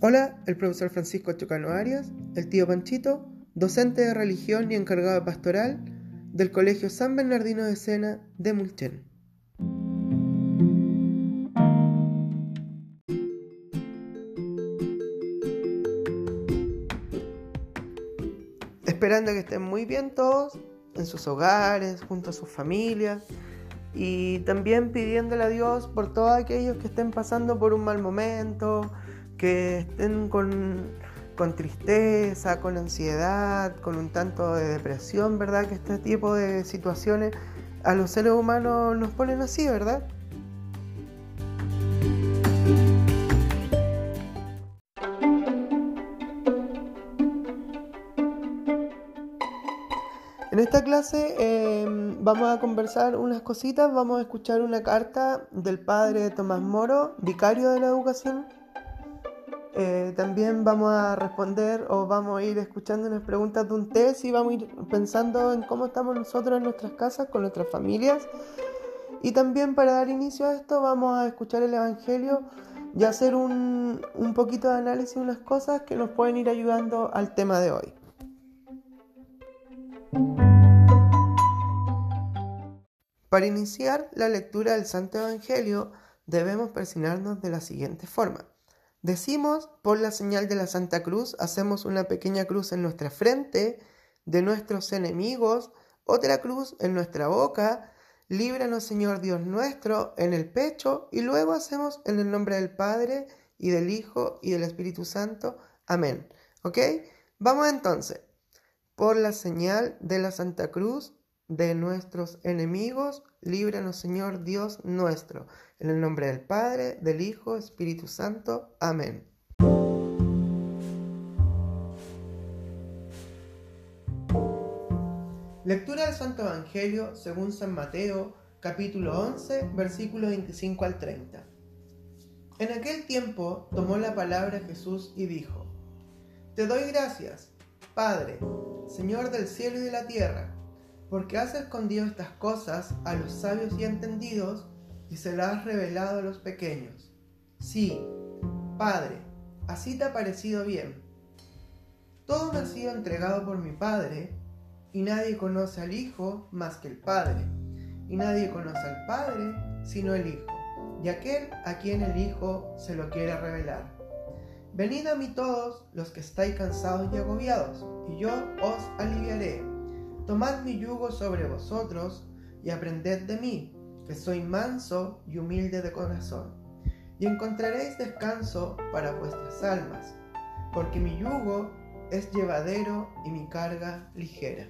Hola, el profesor Francisco Chocano Arias, el tío Panchito, docente de religión y encargado de pastoral del Colegio San Bernardino de Sena de Mulchen. Esperando que estén muy bien todos en sus hogares, junto a sus familias y también pidiéndole a Dios por todos aquellos que estén pasando por un mal momento, que estén con, con tristeza, con ansiedad, con un tanto de depresión, ¿verdad? Que este tipo de situaciones a los seres humanos nos ponen así, ¿verdad? En esta clase em, vamos a conversar unas cositas, vamos a escuchar una carta del padre Tomás Moro, vicario de la educación. Eh, también vamos a responder o vamos a ir escuchando unas preguntas de un test y vamos a ir pensando en cómo estamos nosotros en nuestras casas, con nuestras familias. Y también para dar inicio a esto vamos a escuchar el Evangelio y hacer un, un poquito de análisis de unas cosas que nos pueden ir ayudando al tema de hoy. Para iniciar la lectura del Santo Evangelio debemos persignarnos de la siguiente forma. Decimos, por la señal de la Santa Cruz, hacemos una pequeña cruz en nuestra frente de nuestros enemigos, otra cruz en nuestra boca, líbranos Señor Dios nuestro en el pecho y luego hacemos en el nombre del Padre y del Hijo y del Espíritu Santo. Amén. ¿Ok? Vamos entonces. Por la señal de la Santa Cruz, de nuestros enemigos, líbranos Señor Dios nuestro. En el nombre del Padre, del Hijo, Espíritu Santo. Amén. Lectura del Santo Evangelio según San Mateo, capítulo 11, versículo 25 al 30. En aquel tiempo tomó la palabra Jesús y dijo, Te doy gracias, Padre, Señor del cielo y de la tierra porque has escondido estas cosas a los sabios y entendidos y se las has revelado a los pequeños. Sí, Padre, así te ha parecido bien. Todo me ha sido entregado por mi Padre, y nadie conoce al Hijo más que el Padre, y nadie conoce al Padre sino el Hijo, y aquel a quien el Hijo se lo quiere revelar. Venid a mí todos los que estáis cansados y agobiados, y yo os aliviaré. Tomad mi yugo sobre vosotros y aprended de mí, que soy manso y humilde de corazón, y encontraréis descanso para vuestras almas, porque mi yugo es llevadero y mi carga ligera.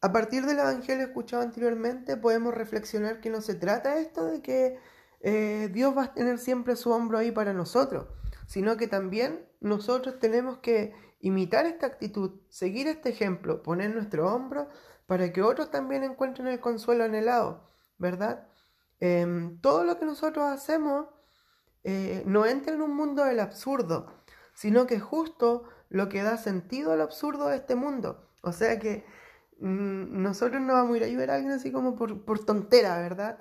A partir del Evangelio escuchado anteriormente podemos reflexionar que no se trata esto de que eh, Dios va a tener siempre su hombro ahí para nosotros, sino que también nosotros tenemos que imitar esta actitud, seguir este ejemplo, poner nuestro hombro para que otros también encuentren el consuelo anhelado, ¿verdad? Em, todo lo que nosotros hacemos eh, no entra en un mundo del absurdo, sino que justo lo que da sentido al absurdo de este mundo. O sea que mm, nosotros no vamos a ir a ayudar a alguien así como por, por tontera, ¿verdad?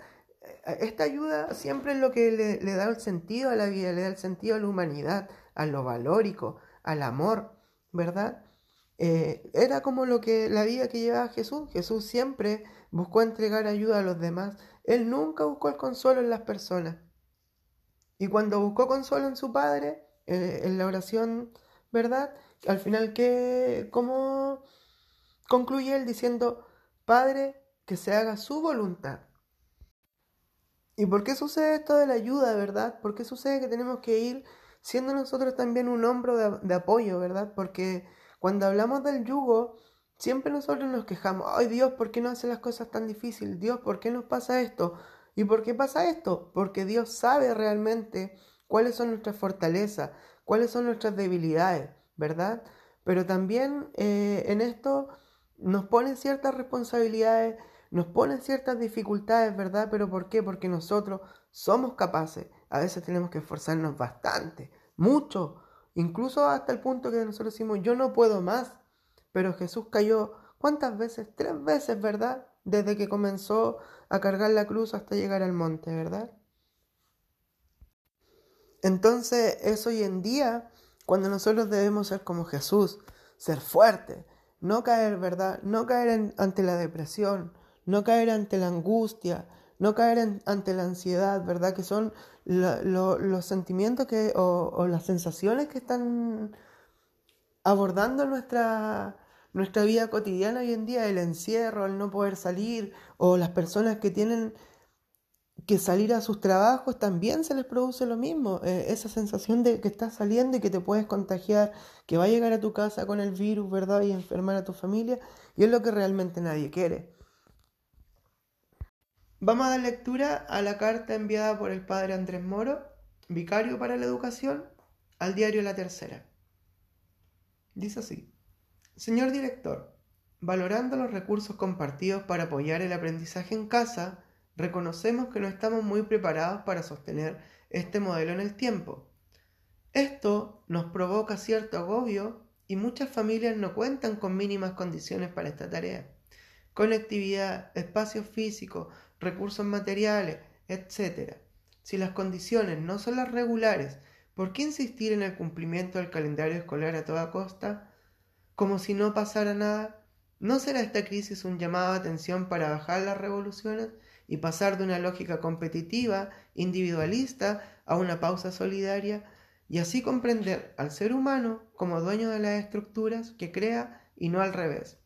Esta ayuda siempre es lo que le, da el sentido a la vida, le da el sentido a la humanidad, a lo valórico, al amor, ¿verdad? Eh, era como lo que la vida que llevaba Jesús. Jesús siempre buscó entregar ayuda a los demás. Él nunca buscó el consuelo en las personas. Y cuando buscó consuelo en su Padre, eh, en la oración, ¿verdad? Al final, ¿qué, ¿cómo concluye él diciendo, Padre, que se haga su voluntad? ¿Y por qué sucede esto de la ayuda, verdad? ¿Por qué sucede que tenemos que ir siendo nosotros también un hombro de, apoyo, verdad? Porque cuando hablamos del yugo, siempre nosotros nos quejamos, ay Dios, ¿por qué no hace las cosas tan difíciles? Dios, ¿por qué nos pasa esto? ¿Y por qué pasa esto? Porque Dios sabe realmente cuáles son nuestras fortalezas, cuáles son nuestras debilidades, ¿verdad? Pero también eh, en esto nos ponen ciertas responsabilidades nos ponen ciertas dificultades, ¿verdad? Pero ¿por qué? Porque nosotros somos capaces. A veces tenemos que esforzarnos bastante, mucho, incluso hasta el punto que nosotros decimos, yo no puedo más. Pero Jesús cayó, ¿cuántas veces? Tres veces, ¿verdad? Desde que comenzó a cargar la cruz hasta llegar al monte, ¿verdad? Entonces es hoy en día cuando nosotros debemos ser como Jesús, ser fuertes, no caer, ¿verdad? No caer ante la depresión, no caer ante la angustia, no caer ante la ansiedad, ¿verdad? Que son los sentimientos que, o, las sensaciones que están abordando nuestra, nuestra vida cotidiana hoy en día, el encierro, el no poder salir, o las personas que tienen que salir a sus trabajos también se les produce lo mismo, eh, esa sensación de que estás saliendo y que te puedes contagiar, que va a llegar a tu casa con el virus, ¿verdad? Y enfermar a tu familia, y es lo que realmente nadie quiere. Vamos a dar lectura a la carta enviada por el padre Andrés Moro, vicario para la educación, al diario La Tercera. Dice así, Señor director, valorando los recursos compartidos para apoyar el aprendizaje en casa, reconocemos que no estamos muy preparados para sostener este modelo en el tiempo. Esto nos provoca cierto agobio y muchas familias no cuentan con mínimas condiciones para esta tarea. Conectividad, espacio físico, recursos materiales, etc. Si las condiciones no son las regulares, ¿por qué insistir en el cumplimiento del calendario escolar a toda costa? Como si no pasara nada. ¿No será esta crisis un llamado de atención para bajar las revoluciones y pasar de una lógica competitiva, individualista, a una pausa solidaria, y así comprender al ser humano como dueño de las estructuras que crea y no al revés?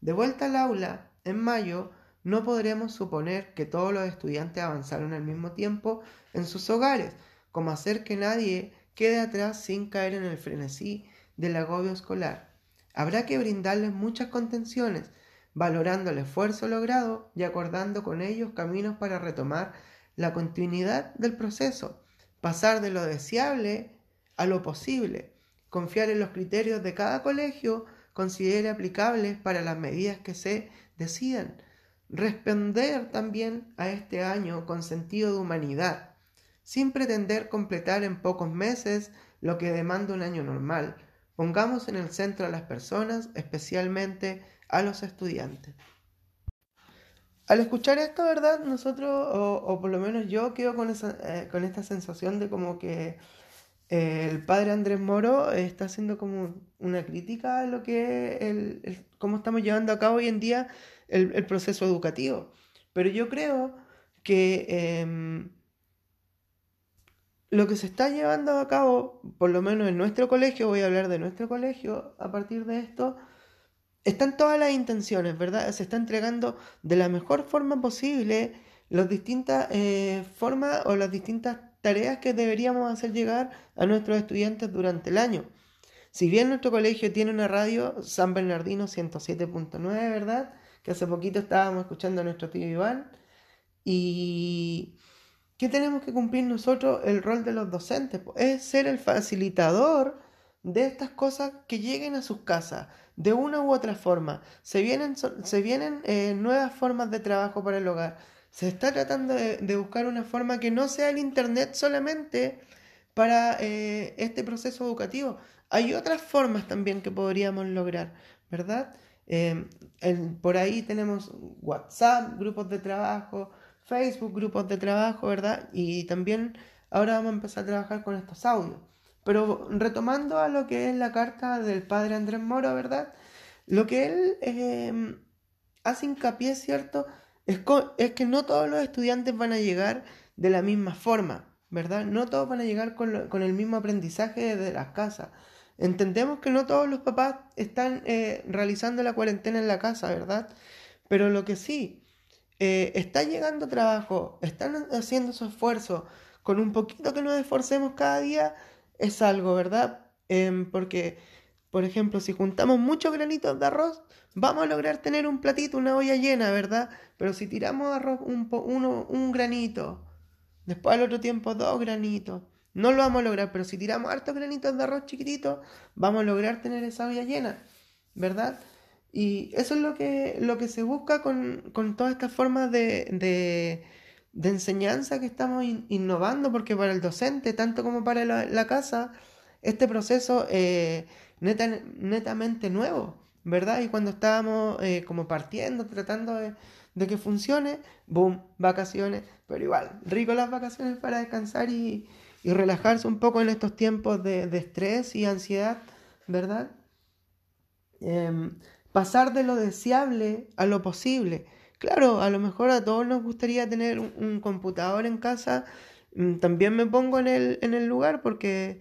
De vuelta al aula, en mayo, no podremos suponer que todos los estudiantes avanzaron al mismo tiempo en sus hogares, como hacer que nadie quede atrás sin caer en el frenesí del agobio escolar. Habrá que brindarles muchas contenciones, valorando el esfuerzo logrado y acordando con ellos caminos para retomar la continuidad del proceso, pasar de lo deseable a lo posible, confiar en los criterios de cada colegio considere aplicables para las medidas que se decidan, responder también a este año con sentido de humanidad, sin pretender completar en pocos meses lo que demanda un año normal. Pongamos en el centro a las personas, especialmente a los estudiantes. Al escuchar esto, ¿verdad? Nosotros, o, por lo menos yo, quedo con, eh, con esta sensación de como que eh, el padre Andrés Moro está haciendo como una crítica a lo que el, cómo estamos llevando a cabo hoy en día el, proceso educativo. Pero yo creo que em, lo que se está llevando a cabo, por lo menos en nuestro colegio, voy a hablar de nuestro colegio a partir de esto, están todas las intenciones, ¿verdad? Se está entregando de la mejor forma posible las distintas eh, formas o las distintas tareas que deberíamos hacer llegar a nuestros estudiantes durante el año. Si bien nuestro colegio tiene una radio, San Bernardino 107.9, ¿verdad? Que hace poquito estábamos escuchando a nuestro tío Iván. Y ¿qué tenemos que cumplir nosotros? El rol de los docentes es ser el facilitador de estas cosas que lleguen a sus casas de una u otra forma. Se vienen, se vienen eh, nuevas formas de trabajo para el hogar. Se está tratando de, buscar una forma que no sea el Internet solamente para eh, este proceso educativo, hay otras formas también que podríamos lograr, ¿verdad? Em, por ahí tenemos WhatsApp, grupos de trabajo, Facebook, grupos de trabajo, ¿verdad? Y también ahora vamos a empezar a trabajar con estos audios. Pero retomando a lo que es la carta del padre Andrés Moro, ¿verdad? Lo que él em, hace hincapié, ¿cierto? Es, que no todos los estudiantes van a llegar de la misma forma, ¿verdad? No todos van a llegar con, con el mismo aprendizaje desde las casas. Entendemos que no todos los papás están eh, realizando la cuarentena en la casa, ¿verdad? Pero lo que sí, eh, está llegando trabajo, están haciendo su esfuerzo, con un poquito que nos esforcemos cada día, es algo, ¿verdad? Em, porque, por ejemplo, si juntamos muchos granitos de arroz, vamos a lograr tener un platito, una olla llena, ¿verdad? Pero si tiramos arroz un, uno, un granito, después al otro tiempo dos granitos, no lo vamos a lograr, pero si tiramos hartos granitos de arroz chiquititos, vamos a lograr tener esa olla llena, ¿verdad? Y eso es lo que, lo que se busca con, con todas estas formas de, de, enseñanza que estamos innovando, porque para el docente, tanto como para la, casa, este proceso es eh, netamente nuevo, ¿verdad? Y cuando estábamos eh, como partiendo, tratando de, de que funcione, boom, vacaciones, pero igual, rico las vacaciones para descansar y y relajarse un poco en estos tiempos de, estrés y ansiedad, ¿verdad? Em, pasar de lo deseable a lo posible. Claro, a lo mejor a todos nos gustaría tener un, computador en casa. Mm, también me pongo en el, en el lugar porque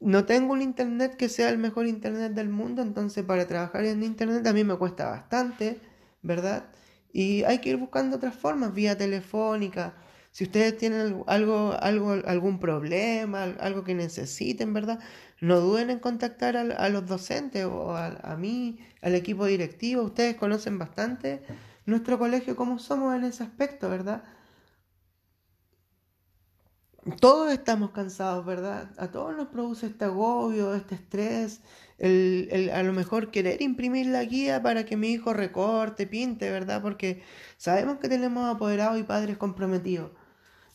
no tengo un internet que sea el mejor internet del mundo, entonces para trabajar en internet a mí me cuesta bastante, ¿verdad? Y hay que ir buscando otras formas, vía telefónica. Si ustedes tienen algo, algo, algún problema, algo que necesiten, ¿verdad? No duden en contactar a, los docentes o a, a, mí, al equipo directivo. Ustedes conocen bastante nuestro colegio, cómo somos en ese aspecto, ¿verdad? todos estamos cansados, ¿verdad? A todos nos produce este agobio, este estrés, el, a lo mejor querer imprimir la guía para que mi hijo recorte, pinte, ¿verdad? Porque sabemos que tenemos apoderados y padres comprometidos.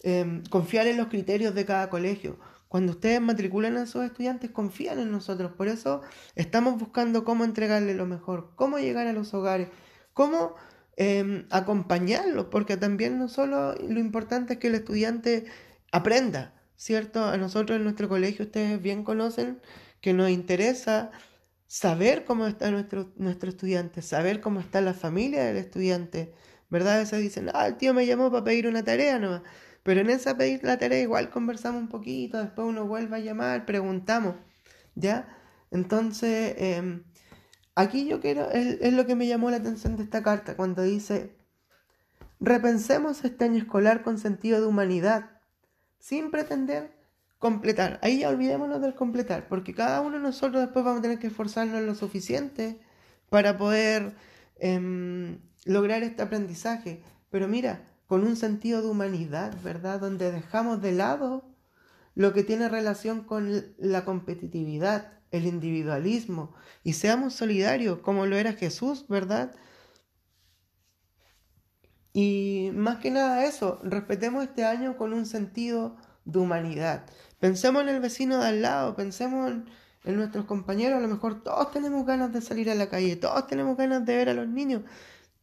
Em, confiar en los criterios de cada colegio. Cuando ustedes matriculan a sus estudiantes, confían en nosotros. Por eso estamos buscando cómo entregarle lo mejor, cómo llegar a los hogares, cómo em, acompañarlos, porque también no solo lo importante es que el estudiante aprenda, ¿cierto? A nosotros en nuestro colegio ustedes bien conocen que nos interesa saber cómo está nuestro, nuestro estudiante, saber cómo está la familia del estudiante, ¿verdad? A veces dicen, ah, el tío me llamó para pedir una tarea nomás. Pero en esa pedir la tarea igual conversamos un poquito, después uno vuelve a llamar, preguntamos, ¿ya? Entonces, em, aquí yo quiero, es, lo que me llamó la atención de esta carta, cuando dice, repensemos este año escolar con sentido de humanidad, sin pretender completar. Ahí ya olvidémonos del completar, porque cada uno de nosotros después vamos a tener que esforzarnos lo suficiente para poder em, lograr este aprendizaje. Pero mira, con un sentido de humanidad, ¿verdad? Donde dejamos de lado lo que tiene relación con la competitividad, el individualismo, y seamos solidarios como lo era Jesús, ¿verdad? Y más que nada eso, respetemos este año con un sentido de humanidad. Pensemos en el vecino de al lado, pensemos en, nuestros compañeros, a lo mejor todos tenemos ganas de salir a la calle, todos tenemos ganas de ver a los niños.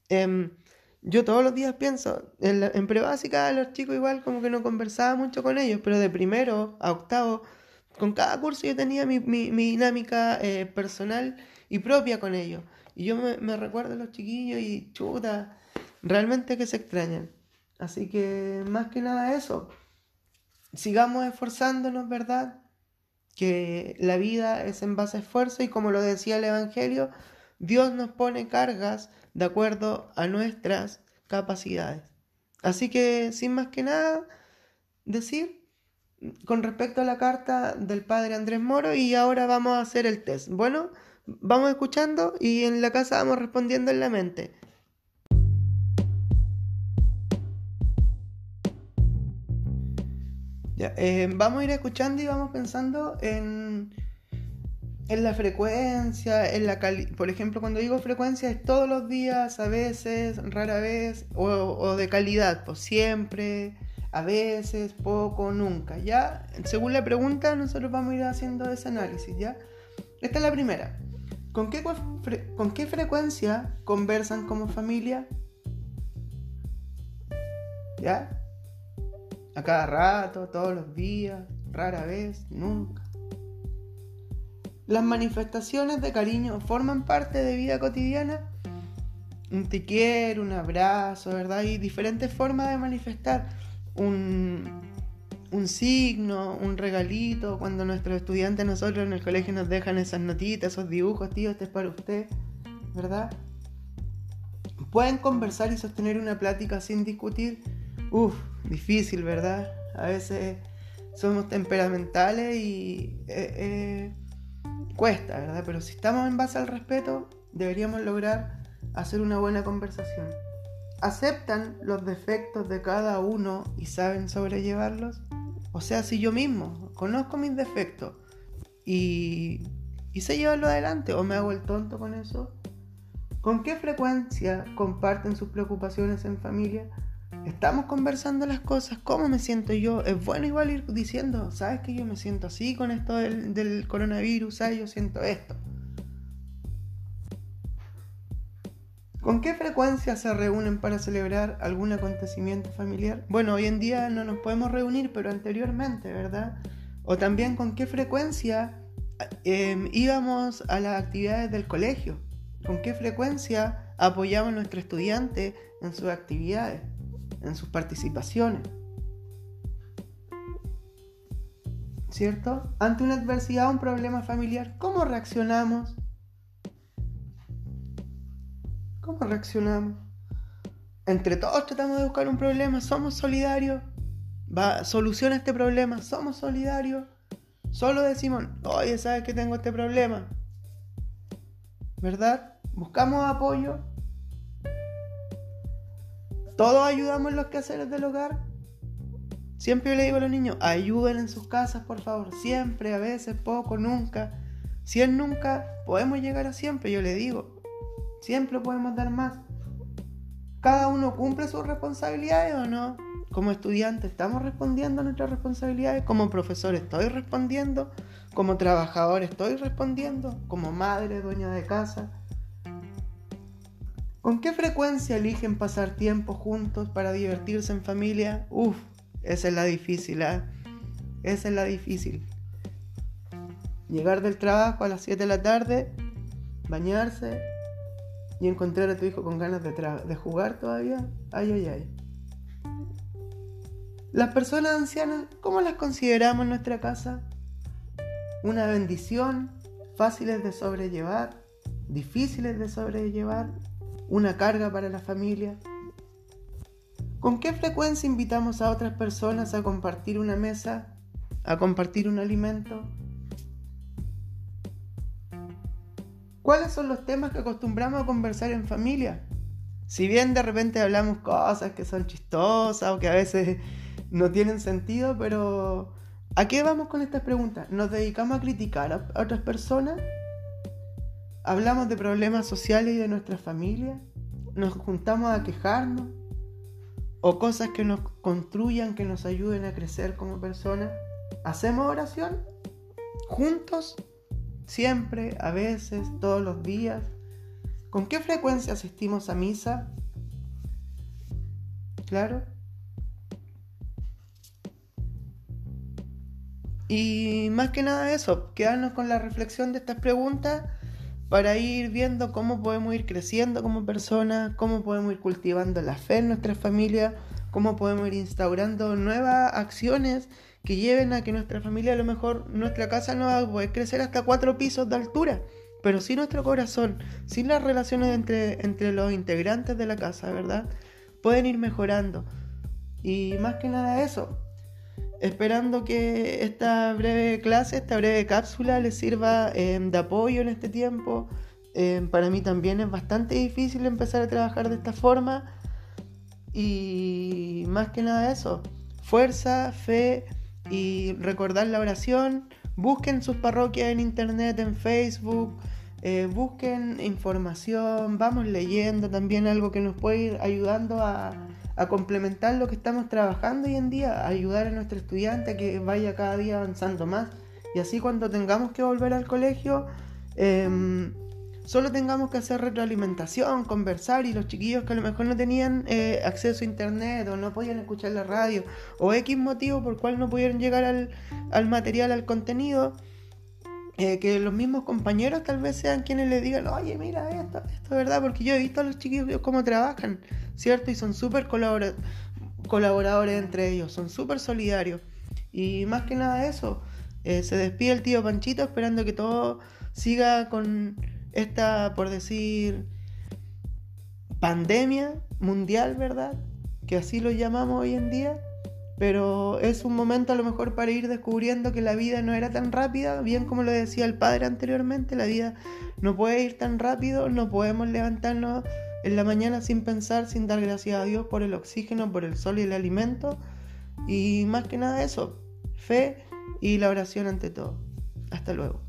Em, yo todos los días pienso, en, en prebásica los chicos igual como que no conversaba mucho con ellos, pero de primero a octavo, con cada curso yo tenía mi, dinámica eh, personal y propia con ellos. Y yo me recuerdo a los chiquillos y chuta, realmente que se extrañan. Así que más que nada eso, sigamos esforzándonos, ¿verdad? Que la vida es en base a esfuerzo y como lo decía el Evangelio, Dios nos pone cargas de acuerdo a nuestras capacidades. Así que sin más que nada decir con respecto a la carta del padre Andrés Moro y ahora vamos a hacer el test. Bueno, vamos escuchando y en la casa vamos respondiendo en la mente. Eh, vamos a ir escuchando y vamos pensando en, en la frecuencia, en la Por ejemplo, cuando digo frecuencia es todos los días, a veces, rara vez, o, de calidad, pues siempre, a veces, poco, nunca. Ya, según la pregunta, nosotros vamos a ir haciendo ese análisis, ¿ya? Esta es la primera. ¿Con qué, ¿Con qué frecuencia conversan como familia? ¿Ya? A cada rato, todos los días, rara vez, nunca. Las manifestaciones de cariño forman parte de vida cotidiana. Un te quiero, un abrazo, ¿verdad? Y diferentes formas de manifestar. Un, un signo, un regalito, cuando nuestros estudiantes, nosotros en el colegio nos dejan esas notitas, esos dibujos, tío, este es para usted, ¿verdad? Pueden conversar y sostener una plática sin discutir Uf, difícil, ¿verdad? A veces somos temperamentales y eh, eh, cuesta, ¿verdad? Pero si estamos en base al respeto, deberíamos lograr hacer una buena conversación. ¿Aceptan los defectos de cada uno y saben sobrellevarlos? O sea, si yo mismo conozco mis defectos y, y sé llevarlo adelante o me hago el tonto con eso, ¿con qué frecuencia comparten sus preocupaciones en familia? Estamos conversando las cosas, cómo me siento yo. Es bueno igual ir diciendo, sabes que yo me siento así con esto del, coronavirus, ¿sabes? Yo siento esto. ¿Con qué frecuencia se reúnen para celebrar algún acontecimiento familiar? Bueno, hoy en día no nos podemos reunir, pero anteriormente, ¿verdad? O también con qué frecuencia em, íbamos a las actividades del colegio. ¿Con qué frecuencia apoyamos a nuestro estudiante en sus actividades, en sus participaciones? ¿Cierto? Ante una adversidad un problema familiar, ¿cómo reaccionamos? ¿Cómo reaccionamos? Entre todos tratamos de buscar un problema, somos solidarios. Va, soluciona este problema, somos solidarios. Solo decimos, oye, sabes que tengo este problema. ¿Verdad? Buscamos apoyo. Todos ayudamos en los quehaceres del hogar. Siempre le digo a los niños, ayuden en sus casas, por favor. Siempre, a veces, poco, nunca. Si es nunca, podemos llegar a siempre, yo le digo. Siempre podemos dar más. ¿Cada uno cumple sus responsabilidades o no? Como estudiante, ¿estamos respondiendo a nuestras responsabilidades? Como profesor, ¿estoy respondiendo? Como trabajador, ¿estoy respondiendo? Como madre, dueña de casa. ¿Con qué frecuencia eligen pasar tiempo juntos para divertirse en familia? Uf, esa es la difícil, ¿eh? Esa es la difícil. Llegar del trabajo a las 7 de la tarde, bañarse, y encontrar a tu hijo con ganas de, de jugar todavía, ay, ay, ay. Las personas ancianas, ¿cómo las consideramos en nuestra casa? Una bendición, fáciles de sobrellevar, difíciles de sobrellevar, una carga para la familia. ¿Con qué frecuencia invitamos a otras personas a compartir una mesa, a compartir un alimento? ¿Cuáles son los temas que acostumbramos a conversar en familia? Si bien de repente hablamos cosas que son chistosas o que a veces no tienen sentido, pero ¿a qué vamos con estas preguntas? ¿Nos dedicamos a criticar a otras personas? ¿Hablamos de problemas sociales y de nuestra familia? ¿Nos juntamos a quejarnos? ¿O cosas que nos construyan, que nos ayuden a crecer como personas? ¿Hacemos oración? ¿Juntos? Siempre, a veces, todos los días. ¿Con qué frecuencia asistimos a misa? Claro. Y más que nada eso, quedarnos con la reflexión de estas preguntas para ir viendo cómo podemos ir creciendo como personas, cómo podemos ir cultivando la fe en nuestra familia, cómo podemos ir instaurando nuevas acciones que lleven a que nuestra familia, a lo mejor nuestra casa no va a poder crecer hasta cuatro pisos de altura, pero sin nuestro corazón, sin las relaciones entre, entre los integrantes de la casa, ¿verdad? Pueden ir mejorando. Y más que nada eso, esperando que esta breve clase, esta breve cápsula les sirva eh, de apoyo en este tiempo. Eh, para mí también es bastante difícil empezar a trabajar de esta forma. Y más que nada eso, fuerza, fe y recordar la oración. Busquen sus parroquias en internet, en Facebook. Eh, busquen información, vamos leyendo también algo que nos puede ir ayudando a, complementar lo que estamos trabajando hoy en día, ayudar a nuestro estudiante a que vaya cada día avanzando más. Y así cuando tengamos que volver al colegio, em, solo tengamos que hacer retroalimentación, conversar y los chiquillos que a lo mejor no tenían eh, acceso a internet o no podían escuchar la radio o X motivo por cual no pudieron llegar al, material, al contenido, eh, que los mismos compañeros tal vez sean quienes le digan, oye, mira esto, esto es verdad, porque yo he visto a los chiquillos cómo trabajan, ¿cierto? Y son súper colaboradores entre ellos, son súper solidarios. Y más que nada eso, eh, se despide el tío Panchito esperando que todo siga con esta, por decir, pandemia mundial, ¿verdad? Que así lo llamamos hoy en día. Pero es un momento a lo mejor para ir descubriendo que la vida no era tan rápida, bien como lo decía el padre anteriormente, la vida no puede ir tan rápido, no podemos levantarnos en la mañana sin pensar, sin dar gracias a Dios por el oxígeno, por el sol y el alimento. Y más que nada eso, fe y la oración ante todo. Hasta luego.